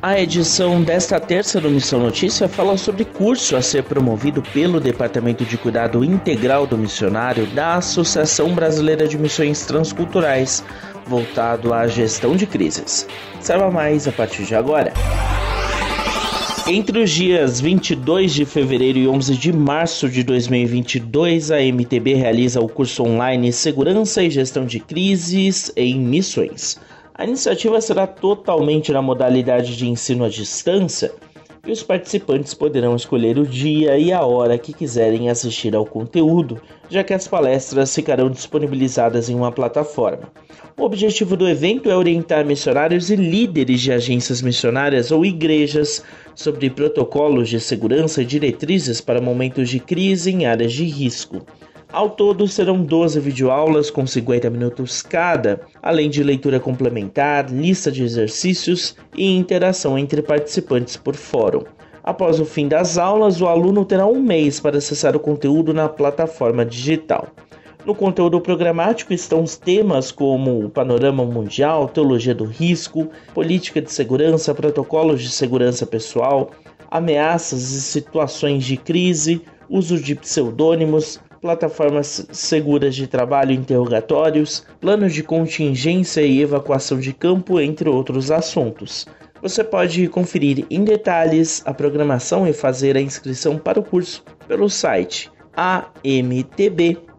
A edição desta terça do Missão Notícia fala sobre curso a ser promovido pelo Departamento de Cuidado Integral do Missionário da Associação Brasileira de Missões Transculturais, voltado à gestão de crises. Saiba mais a partir de agora. Entre os dias 22 de fevereiro e 11 de março de 2022, a MTB realiza o curso online Segurança e Gestão de Crises em Missões. A iniciativa será totalmente na modalidade de ensino à distância e os participantes poderão escolher o dia e a hora que quiserem assistir ao conteúdo, já que as palestras ficarão disponibilizadas em uma plataforma. O objetivo do evento é orientar missionários e líderes de agências missionárias ou igrejas sobre protocolos de segurança e diretrizes para momentos de crise em áreas de risco. Ao todo, serão 12 videoaulas com 50 minutos cada, além de leitura complementar, lista de exercícios e interação entre participantes por fórum. Após o fim das aulas, o aluno terá um mês para acessar o conteúdo na plataforma digital. No conteúdo programático estão os temas como o panorama mundial, teologia do risco, política de segurança, protocolos de segurança pessoal, ameaças e situações de crise, uso de pseudônimos, plataformas seguras de trabalho interrogatórios, planos de contingência e evacuação de campo, entre outros assuntos. Você pode conferir em detalhes a programação e fazer a inscrição para o curso pelo site amtb.com